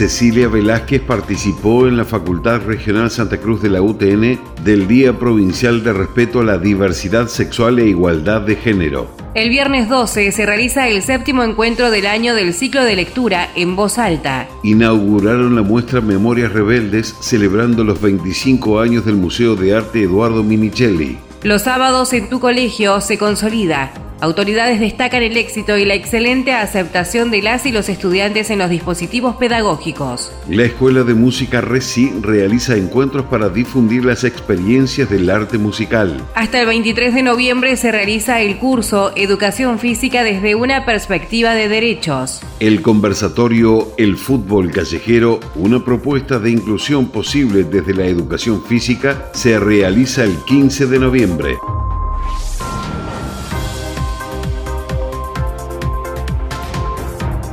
Cecilia Velázquez participó en la Facultad Regional Santa Cruz de la UTN del Día Provincial de Respeto a la Diversidad Sexual e Igualdad de Género. El viernes 12 se realiza el séptimo encuentro del año del ciclo de lectura en voz alta. Inauguraron la muestra Memorias Rebeldes celebrando los 25 años del Museo de Arte Eduardo Minichelli. Los sábados en tu colegio se consolida Autoridades destacan el éxito y la excelente aceptación de las y los estudiantes en los dispositivos pedagógicos. La Escuela de Música RECI realiza encuentros para difundir las experiencias del arte musical. Hasta el 23 de noviembre se realiza el curso Educación Física desde una perspectiva de derechos. El conversatorio El fútbol callejero, una propuesta de inclusión posible desde la educación física, se realiza el 15 de noviembre.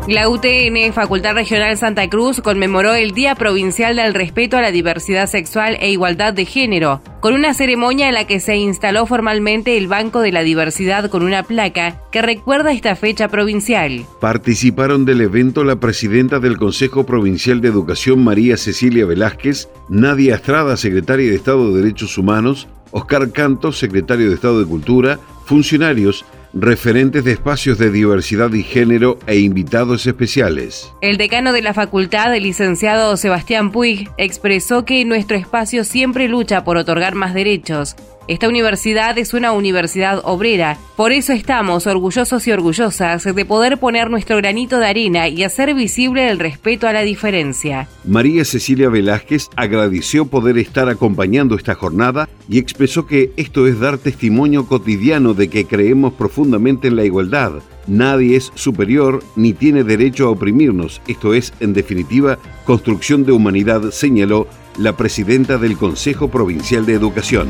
La UTN, Facultad Regional Santa Cruz, conmemoró el Día Provincial del Respeto a la Diversidad Sexual e Igualdad de Género, con una ceremonia en la que se instaló formalmente el Banco de la Diversidad con una placa que recuerda esta fecha provincial. Participaron del evento la presidenta del Consejo Provincial de Educación María Cecilia Velázquez, Nadia Estrada, secretaria de Estado de Derechos Humanos, Oscar Cantos, secretario de Estado de Cultura, funcionarios, referentes de espacios de diversidad y género e invitados especiales. El decano de la facultad, el licenciado Sebastián Puig, expresó que nuestro espacio siempre lucha por otorgar más derechos esta universidad es una universidad obrera, por eso estamos orgullosos y orgullosas de poder poner nuestro granito de arena y hacer visible el respeto a la diferencia. María Cecilia Velázquez agradeció poder estar acompañando esta jornada y expresó que esto es dar testimonio cotidiano de que creemos profundamente en la igualdad. Nadie es superior ni tiene derecho a oprimirnos. Esto es, en definitiva, construcción de humanidad, señaló la presidenta del Consejo Provincial de Educación.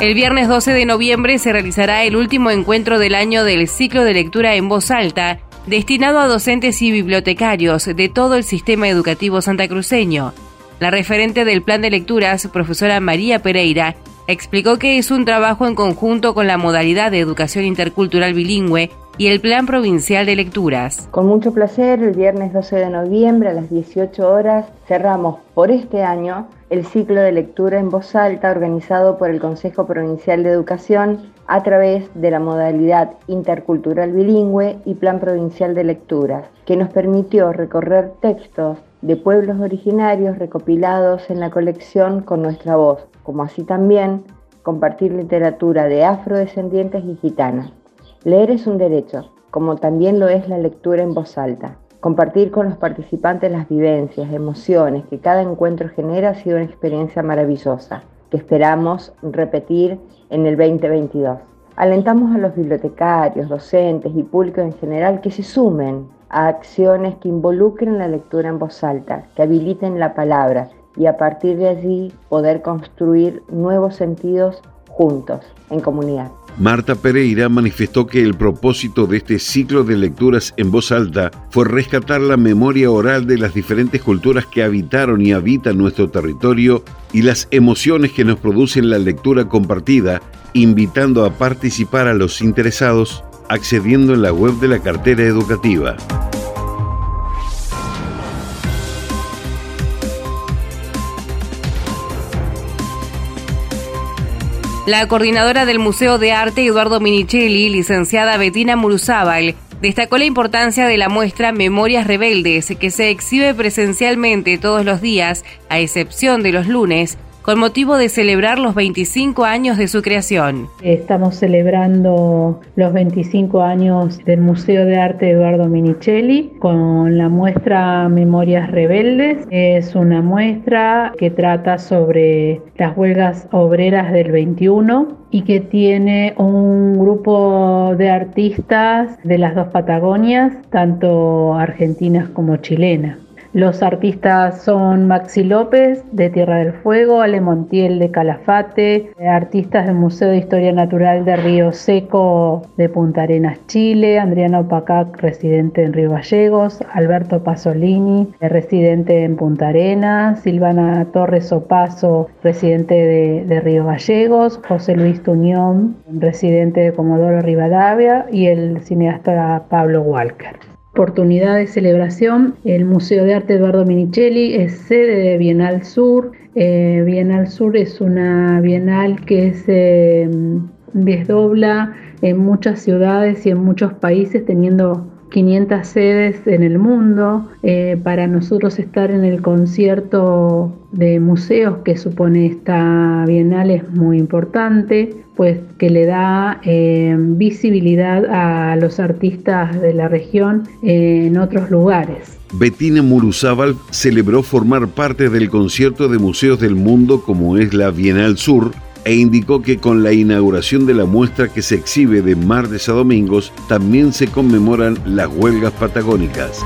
El viernes 12 de noviembre se realizará el último encuentro del año del ciclo de lectura en voz alta, destinado a docentes y bibliotecarios de todo el sistema educativo santacruceño. La referente del plan de lecturas, profesora María Pereira, explicó que es un trabajo en conjunto con la modalidad de educación intercultural bilingüe y el Plan Provincial de Lecturas. Con mucho placer, el viernes 12 de noviembre a las 18 horas cerramos por este año el ciclo de lectura en voz alta organizado por el Consejo Provincial de Educación a través de la modalidad intercultural bilingüe y Plan Provincial de Lecturas, que nos permitió recorrer textos de pueblos originarios recopilados en la colección con nuestra voz, como así también compartir literatura de afrodescendientes y gitanas. Leer es un derecho, como también lo es la lectura en voz alta. Compartir con los participantes las vivencias, emociones que cada encuentro genera ha sido una experiencia maravillosa, que esperamos repetir en el 2022. Alentamos a los bibliotecarios, docentes y público en general que se sumen a acciones que involucren la lectura en voz alta, que habiliten la palabra y a partir de allí poder construir nuevos sentidos juntos, en comunidad. Marta Pereira manifestó que el propósito de este ciclo de lecturas en voz alta fue rescatar la memoria oral de las diferentes culturas que habitaron y habitan nuestro territorio y las emociones que nos producen la lectura compartida, invitando a participar a los interesados accediendo en la web de la cartera educativa. La coordinadora del Museo de Arte Eduardo Minichelli, licenciada Bettina Muruzábal, destacó la importancia de la muestra Memorias Rebeldes, que se exhibe presencialmente todos los días, a excepción de los lunes, con motivo de celebrar los 25 años de su creación. Estamos celebrando los 25 años del Museo de Arte Eduardo Minichelli con la muestra Memorias Rebeldes. Es una muestra que trata sobre las huelgas obreras del 21 y que tiene un grupo de artistas de las dos Patagonias, tanto argentinas como chilenas. Los artistas son Maxi López de Tierra del Fuego, Ale Montiel de Calafate, artistas del Museo de Historia Natural de Río Seco de Punta Arenas, Chile, Adriana Opacac, residente en Río Gallegos, Alberto Pasolini, residente en Punta Arenas, Silvana Torres Opaso, residente de, Río Gallegos, José Luis Tuñón, residente de Comodoro Rivadavia y el cineasta Pablo Walker oportunidad de celebración, el Museo de Arte Eduardo Minichelli es sede de Bienal Sur. Eh, Bienal Sur es una bienal que se mm, desdobla en muchas ciudades y en muchos países teniendo 500 sedes en el mundo. Eh, para nosotros estar en el concierto de museos que supone esta bienal es muy importante, pues que le da eh, visibilidad a los artistas de la región en otros lugares. Bettina Muruzábal celebró formar parte del concierto de museos del mundo como es la Bienal Sur e indicó que con la inauguración de la muestra que se exhibe de martes a domingos también se conmemoran las huelgas patagónicas.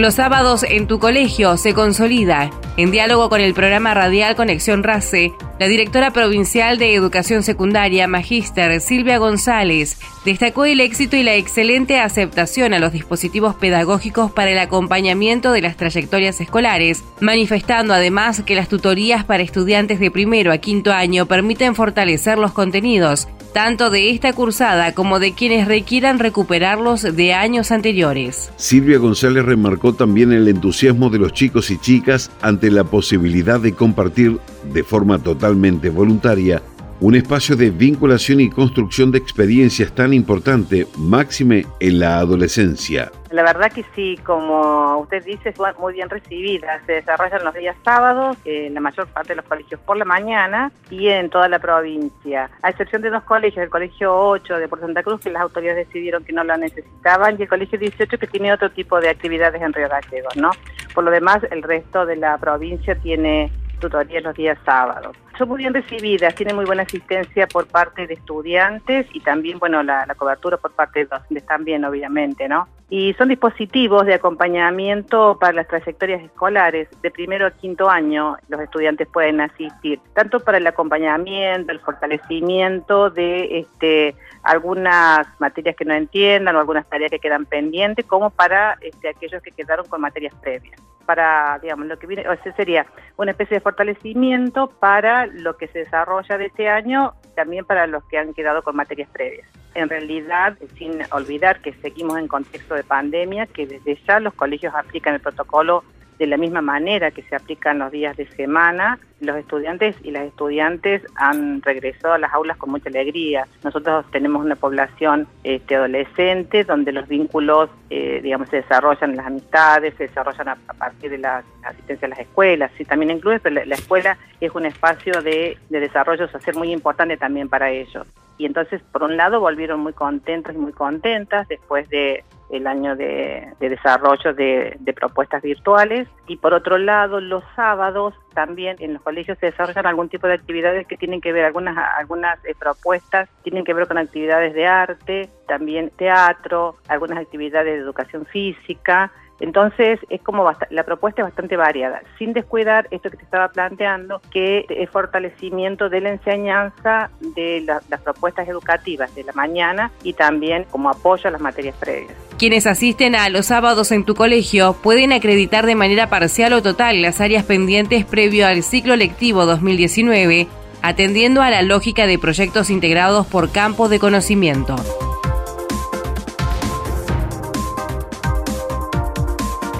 Los sábados en tu colegio se consolida. En diálogo con el programa radial Conexión RACE, la directora provincial de Educación Secundaria, Magíster Silvia González, destacó el éxito y la excelente aceptación a los dispositivos pedagógicos para el acompañamiento de las trayectorias escolares, manifestando además que las tutorías para estudiantes de primero a quinto año permiten fortalecer los contenidos, tanto de esta cursada como de quienes requieran recuperarlos de años anteriores. Silvia González remarcó también el entusiasmo de los chicos y chicas ante la posibilidad de compartir de forma totalmente voluntaria un espacio de vinculación y construcción de experiencias tan importante, máxime en la adolescencia. La verdad que sí, como usted dice, fue muy bien recibida. Se desarrollan los días sábados, en la mayor parte de los colegios por la mañana y en toda la provincia. A excepción de dos colegios, el colegio 8 de Por Santa Cruz, que las autoridades decidieron que no lo necesitaban, y el colegio 18 que tiene otro tipo de actividades en Río Gallegos, ¿no? Por lo demás, el resto de la provincia tiene tutorías los días sábados. Son muy bien recibidas, tienen muy buena asistencia por parte de estudiantes y también, bueno, la, cobertura por parte de docentes también, obviamente, ¿no? Y son dispositivos de acompañamiento para las trayectorias escolares. De primero a quinto año los estudiantes pueden asistir, tanto para el acompañamiento, el fortalecimiento de este, algunas materias que no entiendan o algunas tareas que quedan pendientes, como para este, aquellos que quedaron con materias previas para, digamos, lo que viene, o ese sería una especie de fortalecimiento para lo que se desarrolla de este año, también para los que han quedado con materias previas. En realidad, sin olvidar que seguimos en contexto de pandemia, que desde ya los colegios aplican el protocolo de la misma manera que se aplican los días de semana, los estudiantes y las estudiantes han regresado a las aulas con mucha alegría. Nosotros tenemos una población este, adolescente donde los vínculos, eh, digamos, se desarrollan, las amistades, se desarrollan a, partir de la asistencia a las escuelas. Sí, también incluye, pero la, escuela es un espacio de, de desarrollo social muy importante también para ellos. Y entonces, por un lado, volvieron muy contentos y muy contentas después de el año de, desarrollo de, propuestas virtuales. Y por otro lado los sábados también en los colegios se desarrollan algún tipo de actividades que tienen que ver, algunas, algunas eh, propuestas tienen que ver con actividades de arte, también teatro, algunas actividades de educación física, entonces, es como la propuesta es bastante variada, sin descuidar esto que te estaba planteando, que es fortalecimiento de la enseñanza de las propuestas educativas de la mañana y también como apoyo a las materias previas. Quienes asisten a los sábados en tu colegio pueden acreditar de manera parcial o total las áreas pendientes previo al ciclo lectivo 2019, atendiendo a la lógica de proyectos integrados por campos de conocimiento.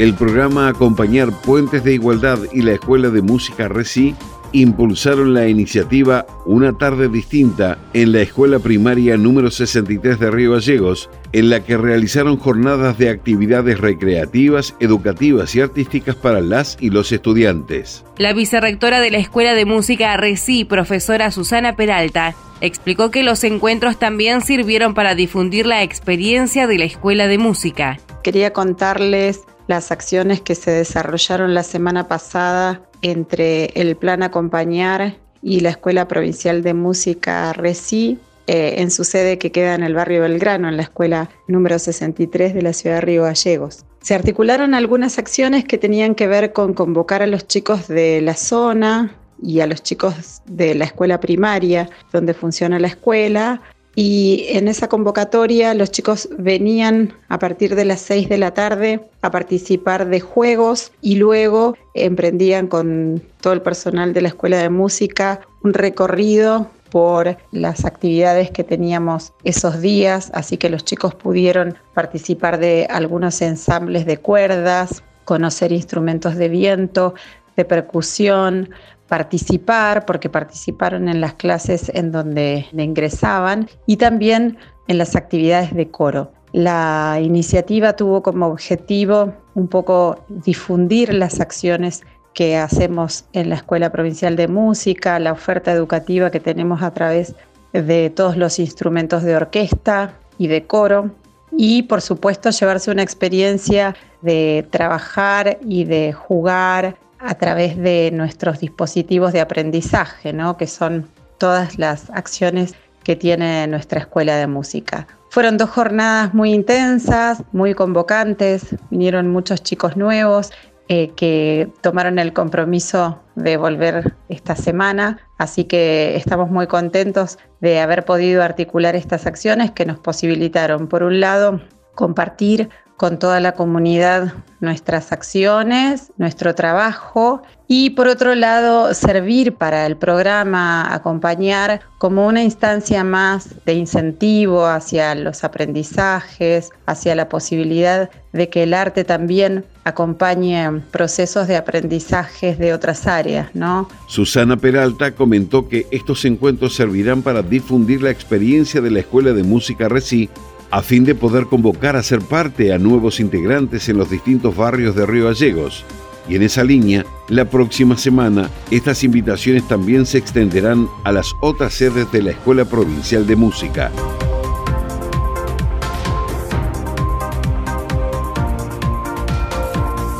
El programa Acompañar Puentes de Igualdad y la Escuela de Música RECI impulsaron la iniciativa Una tarde distinta en la escuela primaria número 63 de Río Gallegos, en la que realizaron jornadas de actividades recreativas, educativas y artísticas para las y los estudiantes. La vicerrectora de la Escuela de Música RECI, profesora Susana Peralta, explicó que los encuentros también sirvieron para difundir la experiencia de la Escuela de Música. Quería contarles las acciones que se desarrollaron la semana pasada entre el Plan Acompañar y la Escuela Provincial de Música RECI eh, en su sede que queda en el barrio Belgrano, en la escuela número 63 de la ciudad de Río Gallegos. Se articularon algunas acciones que tenían que ver con convocar a los chicos de la zona y a los chicos de la escuela primaria donde funciona la escuela y en esa convocatoria los chicos venían a partir de las 6 de la tarde a participar de juegos y luego emprendían con todo el personal de la Escuela de Música un recorrido por las actividades que teníamos esos días, así que los chicos pudieron participar de algunos ensambles de cuerdas, conocer instrumentos de viento, de percusión, participar, porque participaron en las clases en donde ingresaban, y también en las actividades de coro. La iniciativa tuvo como objetivo un poco difundir las acciones que hacemos en la Escuela Provincial de Música, la oferta educativa que tenemos a través de todos los instrumentos de orquesta y de coro, y por supuesto llevarse una experiencia de trabajar y de jugar a través de nuestros dispositivos de aprendizaje, ¿no? que son todas las acciones que tiene nuestra escuela de música. Fueron dos jornadas muy intensas, muy convocantes, vinieron muchos chicos nuevos eh, que tomaron el compromiso de volver esta semana, así que estamos muy contentos de haber podido articular estas acciones que nos posibilitaron, por un lado, compartir con toda la comunidad nuestras acciones, nuestro trabajo y por otro lado servir para el programa acompañar como una instancia más de incentivo hacia los aprendizajes, hacia la posibilidad de que el arte también acompañe procesos de aprendizajes de otras áreas, ¿no? Susana Peralta comentó que estos encuentros servirán para difundir la experiencia de la Escuela de Música Reci a fin de poder convocar a ser parte a nuevos integrantes en los distintos barrios de Río Gallegos. Y en esa línea, la próxima semana, estas invitaciones también se extenderán a las otras sedes de la Escuela Provincial de Música.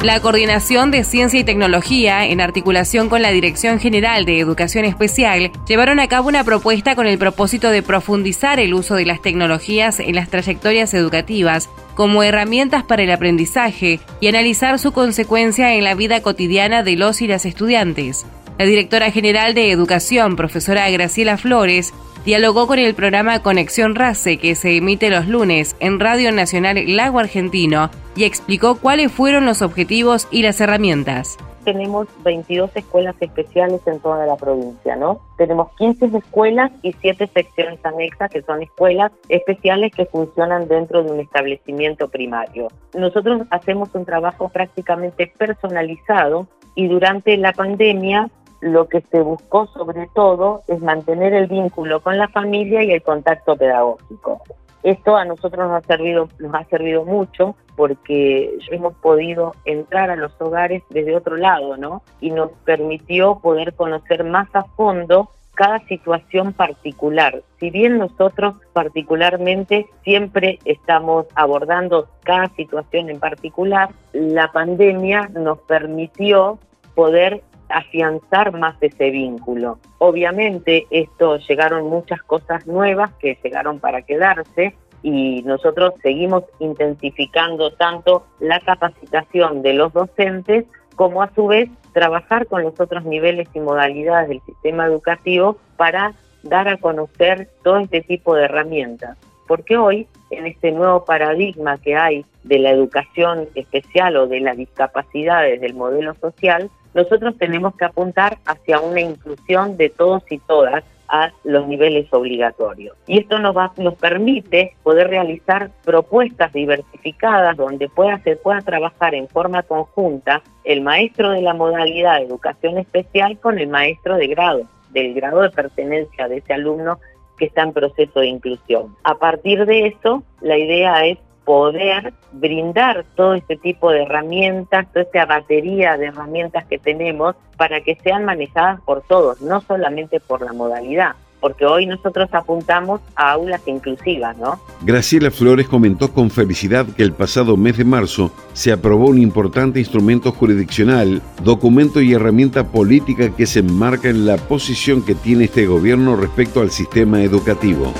La Coordinación de Ciencia y Tecnología, en articulación con la Dirección General de Educación Especial, llevaron a cabo una propuesta con el propósito de profundizar el uso de las tecnologías en las trayectorias educativas como herramientas para el aprendizaje y analizar su consecuencia en la vida cotidiana de los y las estudiantes. La directora general de Educación, profesora Graciela Flores, dialogó con el programa Conexión RACE que se emite los lunes en Radio Nacional Lago Argentino y explicó cuáles fueron los objetivos y las herramientas tenemos 22 escuelas especiales en toda la provincia, ¿no? Tenemos 15 escuelas y 7 secciones anexas que son escuelas especiales que funcionan dentro de un establecimiento primario. Nosotros hacemos un trabajo prácticamente personalizado y durante la pandemia lo que se buscó sobre todo es mantener el vínculo con la familia y el contacto pedagógico. Esto a nosotros nos ha servido, nos ha servido mucho porque hemos podido entrar a los hogares desde otro lado, ¿no? Y nos permitió poder conocer más a fondo cada situación particular. Si bien nosotros particularmente siempre estamos abordando cada situación en particular, la pandemia nos permitió poder afianzar más ese vínculo. Obviamente esto llegaron muchas cosas nuevas que llegaron para quedarse y nosotros seguimos intensificando tanto la capacitación de los docentes como a su vez trabajar con los otros niveles y modalidades del sistema educativo para dar a conocer todo este tipo de herramientas. Porque hoy, en este nuevo paradigma que hay de la educación especial o de las discapacidades del modelo social, nosotros tenemos que apuntar hacia una inclusión de todos y todas a los niveles obligatorios. Y esto nos, va, nos permite poder realizar propuestas diversificadas donde pueda, se pueda trabajar en forma conjunta el maestro de la modalidad de educación especial con el maestro de grado, del grado de pertenencia de ese alumno que está en proceso de inclusión. A partir de eso, la idea es poder brindar todo este tipo de herramientas, toda esta batería de herramientas que tenemos para que sean manejadas por todos, no solamente por la modalidad porque hoy nosotros apuntamos a aulas inclusivas, ¿no? Graciela Flores comentó con felicidad que el pasado mes de marzo se aprobó un importante instrumento jurisdiccional, documento y herramienta política que se enmarca en la posición que tiene este gobierno respecto al sistema educativo.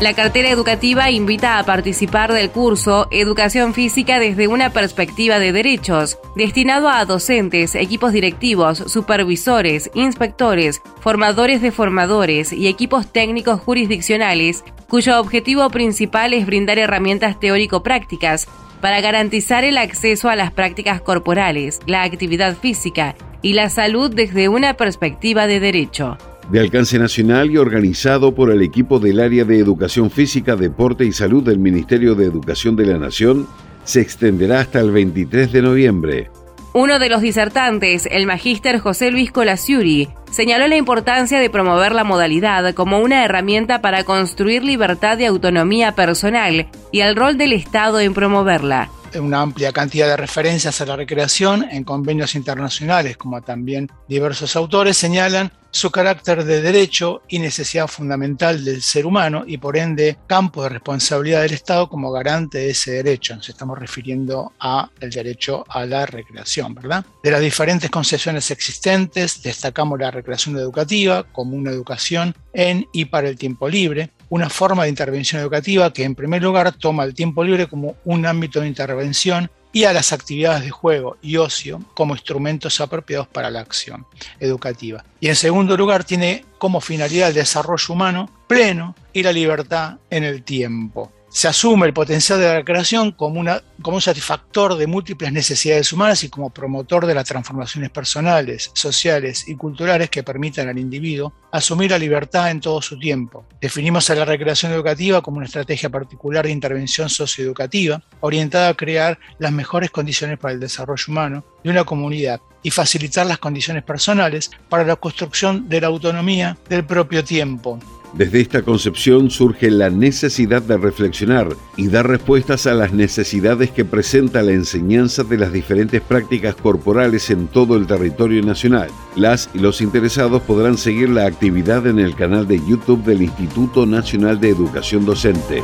La cartera educativa invita a participar del curso Educación Física desde una perspectiva de derechos, destinado a docentes, equipos directivos, supervisores, inspectores, formadores de formadores y equipos técnicos jurisdiccionales, cuyo objetivo principal es brindar herramientas teórico-prácticas para garantizar el acceso a las prácticas corporales, la actividad física y la salud desde una perspectiva de derecho de alcance nacional y organizado por el equipo del área de Educación Física, Deporte y Salud del Ministerio de Educación de la Nación, se extenderá hasta el 23 de noviembre. Uno de los disertantes, el magíster José Luis Colasiuri, señaló la importancia de promover la modalidad como una herramienta para construir libertad y autonomía personal y el rol del Estado en promoverla una amplia cantidad de referencias a la recreación en convenios internacionales, como también diversos autores señalan su carácter de derecho y necesidad fundamental del ser humano y por ende campo de responsabilidad del Estado como garante de ese derecho. Nos estamos refiriendo a el derecho a la recreación, ¿verdad? De las diferentes concesiones existentes, destacamos la recreación educativa como una educación en y para el tiempo libre, una forma de intervención educativa que en primer lugar toma el tiempo libre como un ámbito de intervención y a las actividades de juego y ocio como instrumentos apropiados para la acción educativa. Y en segundo lugar tiene como finalidad el desarrollo humano pleno y la libertad en el tiempo se asume el potencial de la recreación como, como un satisfactor de múltiples necesidades humanas y como promotor de las transformaciones personales, sociales y culturales que permitan al individuo asumir la libertad en todo su tiempo. Definimos a la recreación educativa como una estrategia particular de intervención socioeducativa orientada a crear las mejores condiciones para el desarrollo humano de una comunidad y facilitar las condiciones personales para la construcción de la autonomía del propio tiempo, desde esta concepción surge la necesidad de reflexionar y dar respuestas a las necesidades que presenta la enseñanza de las diferentes prácticas corporales en todo el territorio nacional. Las y los interesados podrán seguir la actividad en el canal de YouTube del Instituto Nacional de Educación Docente.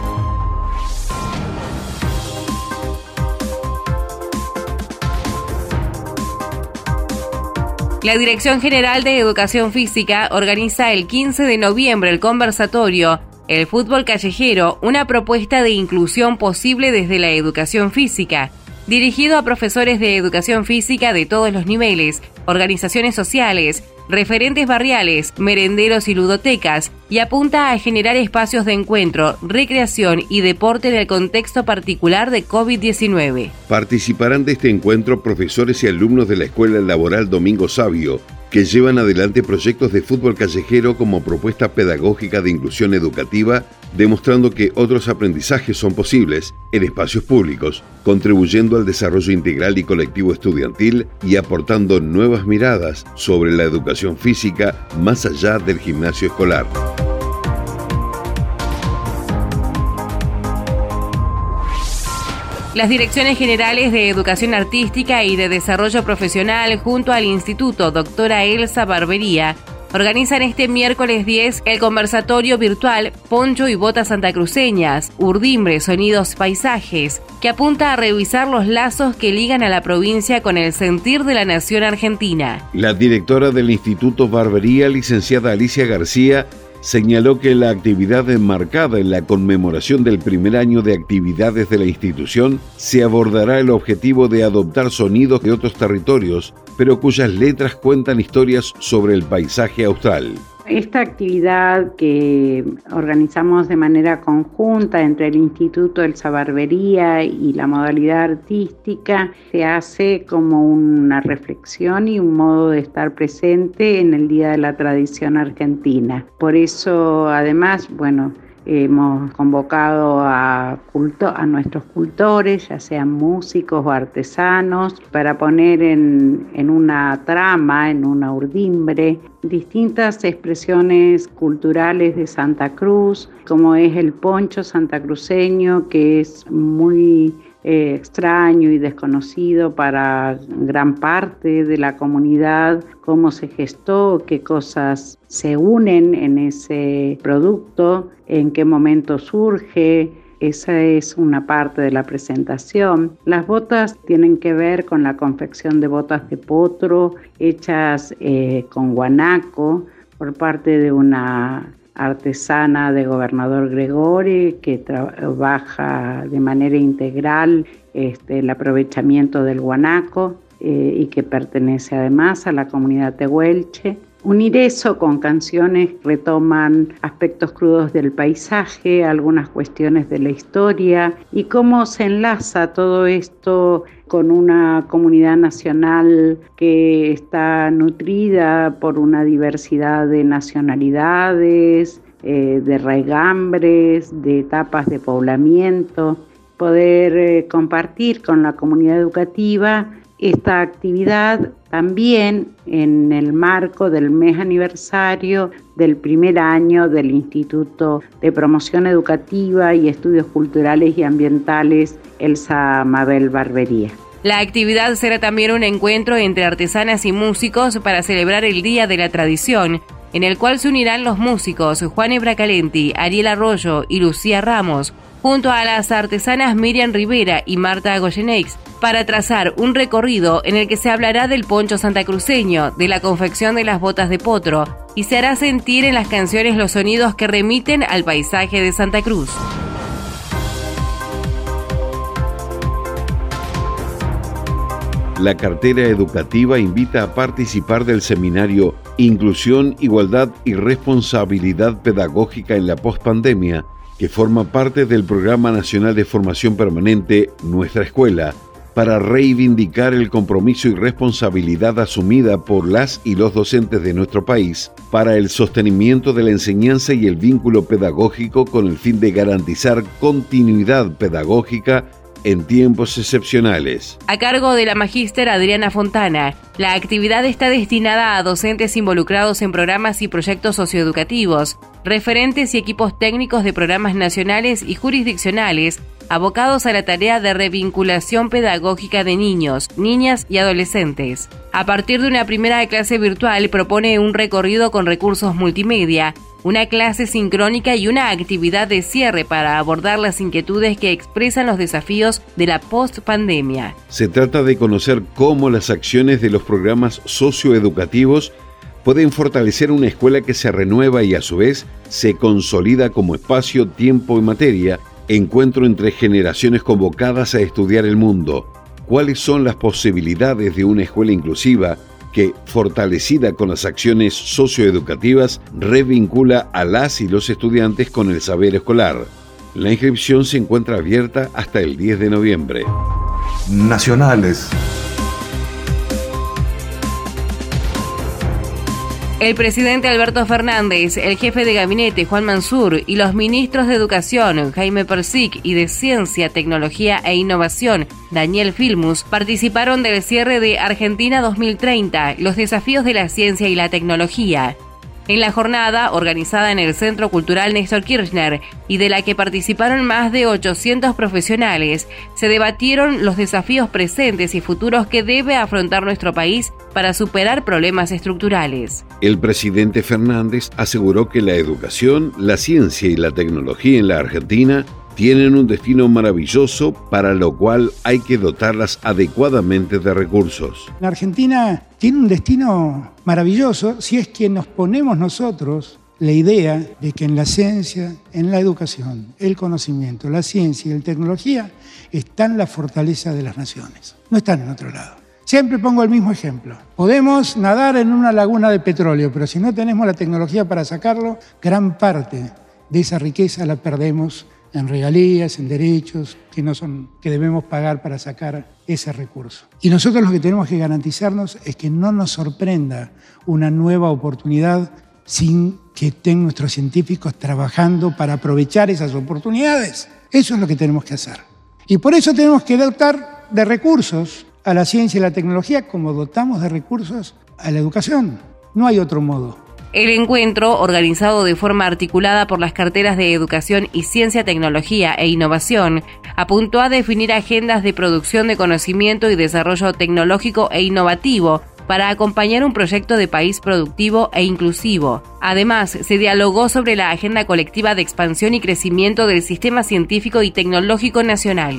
La Dirección General de Educación Física organiza el 15 de noviembre el conversatorio El fútbol callejero, una propuesta de inclusión posible desde la educación física, dirigido a profesores de educación física de todos los niveles, organizaciones sociales, referentes barriales, merenderos y ludotecas, y apunta a generar espacios de encuentro, recreación y deporte en el contexto particular de COVID-19. Participarán de este encuentro profesores y alumnos de la Escuela Laboral Domingo Sabio, que llevan adelante proyectos de fútbol callejero como propuesta pedagógica de inclusión educativa, demostrando que otros aprendizajes son posibles en espacios públicos, contribuyendo al desarrollo integral y colectivo estudiantil y aportando nuevas miradas sobre la educación física más allá del gimnasio escolar. Las direcciones generales de Educación Artística y de Desarrollo Profesional junto al Instituto Doctora Elsa Barbería organizan este miércoles 10 el conversatorio virtual Poncho y Botas Santacruceñas, Urdimbre, Sonidos, Paisajes, que apunta a revisar los lazos que ligan a la provincia con el sentir de la nación argentina. La directora del Instituto Barbería, licenciada Alicia García, señaló que la actividad enmarcada en la conmemoración del primer año de actividades de la institución se abordará el objetivo de adoptar sonidos de otros territorios, pero cuyas letras cuentan historias sobre el paisaje austral. Esta actividad que organizamos de manera conjunta entre el Instituto Elsa Barbería y la modalidad artística se hace como una reflexión y un modo de estar presente en el Día de la Tradición Argentina. Por eso, además, bueno, Hemos convocado a, culto, a nuestros cultores, ya sean músicos o artesanos, para poner en, en una trama, en una urdimbre, distintas expresiones culturales de Santa Cruz, como es el poncho santacruceño, que es muy eh, extraño y desconocido para gran parte de la comunidad, cómo se gestó, qué cosas se unen en ese producto, en qué momento surge, esa es una parte de la presentación. Las botas tienen que ver con la confección de botas de potro hechas eh, con guanaco por parte de una artesana de Gobernador Gregori que trabaja de manera integral este, el aprovechamiento del guanaco eh, y que pertenece además a la comunidad tehuelche. Unir eso con canciones retoman aspectos crudos del paisaje, algunas cuestiones de la historia y cómo se enlaza todo esto con una comunidad nacional que está nutrida por una diversidad de nacionalidades, eh, de raigambres, de etapas de poblamiento, poder eh, compartir con la comunidad educativa esta actividad también en el marco del mes aniversario del primer año del Instituto de Promoción Educativa y Estudios Culturales y Ambientales Elsa Mabel Barbería. La actividad será también un encuentro entre artesanas y músicos para celebrar el Día de la Tradición, en el cual se unirán los músicos Juan Calenti, Ariel Arroyo y Lucía Ramos, junto a las artesanas Miriam Rivera y Marta Goyenex, para trazar un recorrido en el que se hablará del poncho santacruceño, de la confección de las botas de potro, y se hará sentir en las canciones los sonidos que remiten al paisaje de Santa Cruz. La cartera educativa invita a participar del seminario Inclusión, Igualdad y Responsabilidad Pedagógica en la Postpandemia, que forma parte del Programa Nacional de Formación Permanente Nuestra Escuela, para reivindicar el compromiso y responsabilidad asumida por las y los docentes de nuestro país para el sostenimiento de la enseñanza y el vínculo pedagógico con el fin de garantizar continuidad pedagógica en tiempos excepcionales. A cargo de la magíster Adriana Fontana, la actividad está destinada a docentes involucrados en programas y proyectos socioeducativos, referentes y equipos técnicos de programas nacionales y jurisdiccionales abocados a la tarea de revinculación pedagógica de niños, niñas y adolescentes. A partir de una primera clase virtual propone un recorrido con recursos multimedia, una clase sincrónica y una actividad de cierre para abordar las inquietudes que expresan los desafíos de la post-pandemia. Se trata de conocer cómo las acciones de los programas socioeducativos pueden fortalecer una escuela que se renueva y a su vez se consolida como espacio, tiempo y materia Encuentro entre generaciones convocadas a estudiar el mundo. ¿Cuáles son las posibilidades de una escuela inclusiva que, fortalecida con las acciones socioeducativas, revincula a las y los estudiantes con el saber escolar? La inscripción se encuentra abierta hasta el 10 de noviembre. Nacionales. El presidente Alberto Fernández, el jefe de gabinete Juan Mansur y los ministros de Educación Jaime Persic y de Ciencia, Tecnología e Innovación Daniel Filmus participaron del cierre de Argentina 2030, los desafíos de la ciencia y la tecnología. En la jornada, organizada en el Centro Cultural Néstor Kirchner y de la que participaron más de 800 profesionales, se debatieron los desafíos presentes y futuros que debe afrontar nuestro país para superar problemas estructurales. El presidente Fernández aseguró que la educación, la ciencia y la tecnología en la Argentina tienen un destino maravilloso para lo cual hay que dotarlas adecuadamente de recursos. La Argentina tiene un destino maravilloso si es que nos ponemos nosotros la idea de que en la ciencia, en la educación, el conocimiento, la ciencia y la tecnología están la fortaleza de las naciones, no están en otro lado. Siempre pongo el mismo ejemplo. Podemos nadar en una laguna de petróleo, pero si no tenemos la tecnología para sacarlo, gran parte de esa riqueza la perdemos en regalías, en derechos que, no son, que debemos pagar para sacar ese recurso. Y nosotros lo que tenemos que garantizarnos es que no nos sorprenda una nueva oportunidad sin que estén nuestros científicos trabajando para aprovechar esas oportunidades. Eso es lo que tenemos que hacer. Y por eso tenemos que dotar de recursos a la ciencia y la tecnología como dotamos de recursos a la educación. No hay otro modo. El encuentro, organizado de forma articulada por las carteras de Educación y Ciencia, Tecnología e Innovación, apuntó a definir agendas de producción de conocimiento y desarrollo tecnológico e innovativo para acompañar un proyecto de país productivo e inclusivo. Además, se dialogó sobre la agenda colectiva de expansión y crecimiento del sistema científico y tecnológico nacional.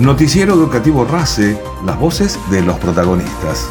Noticiero Educativo RACE, las voces de los protagonistas.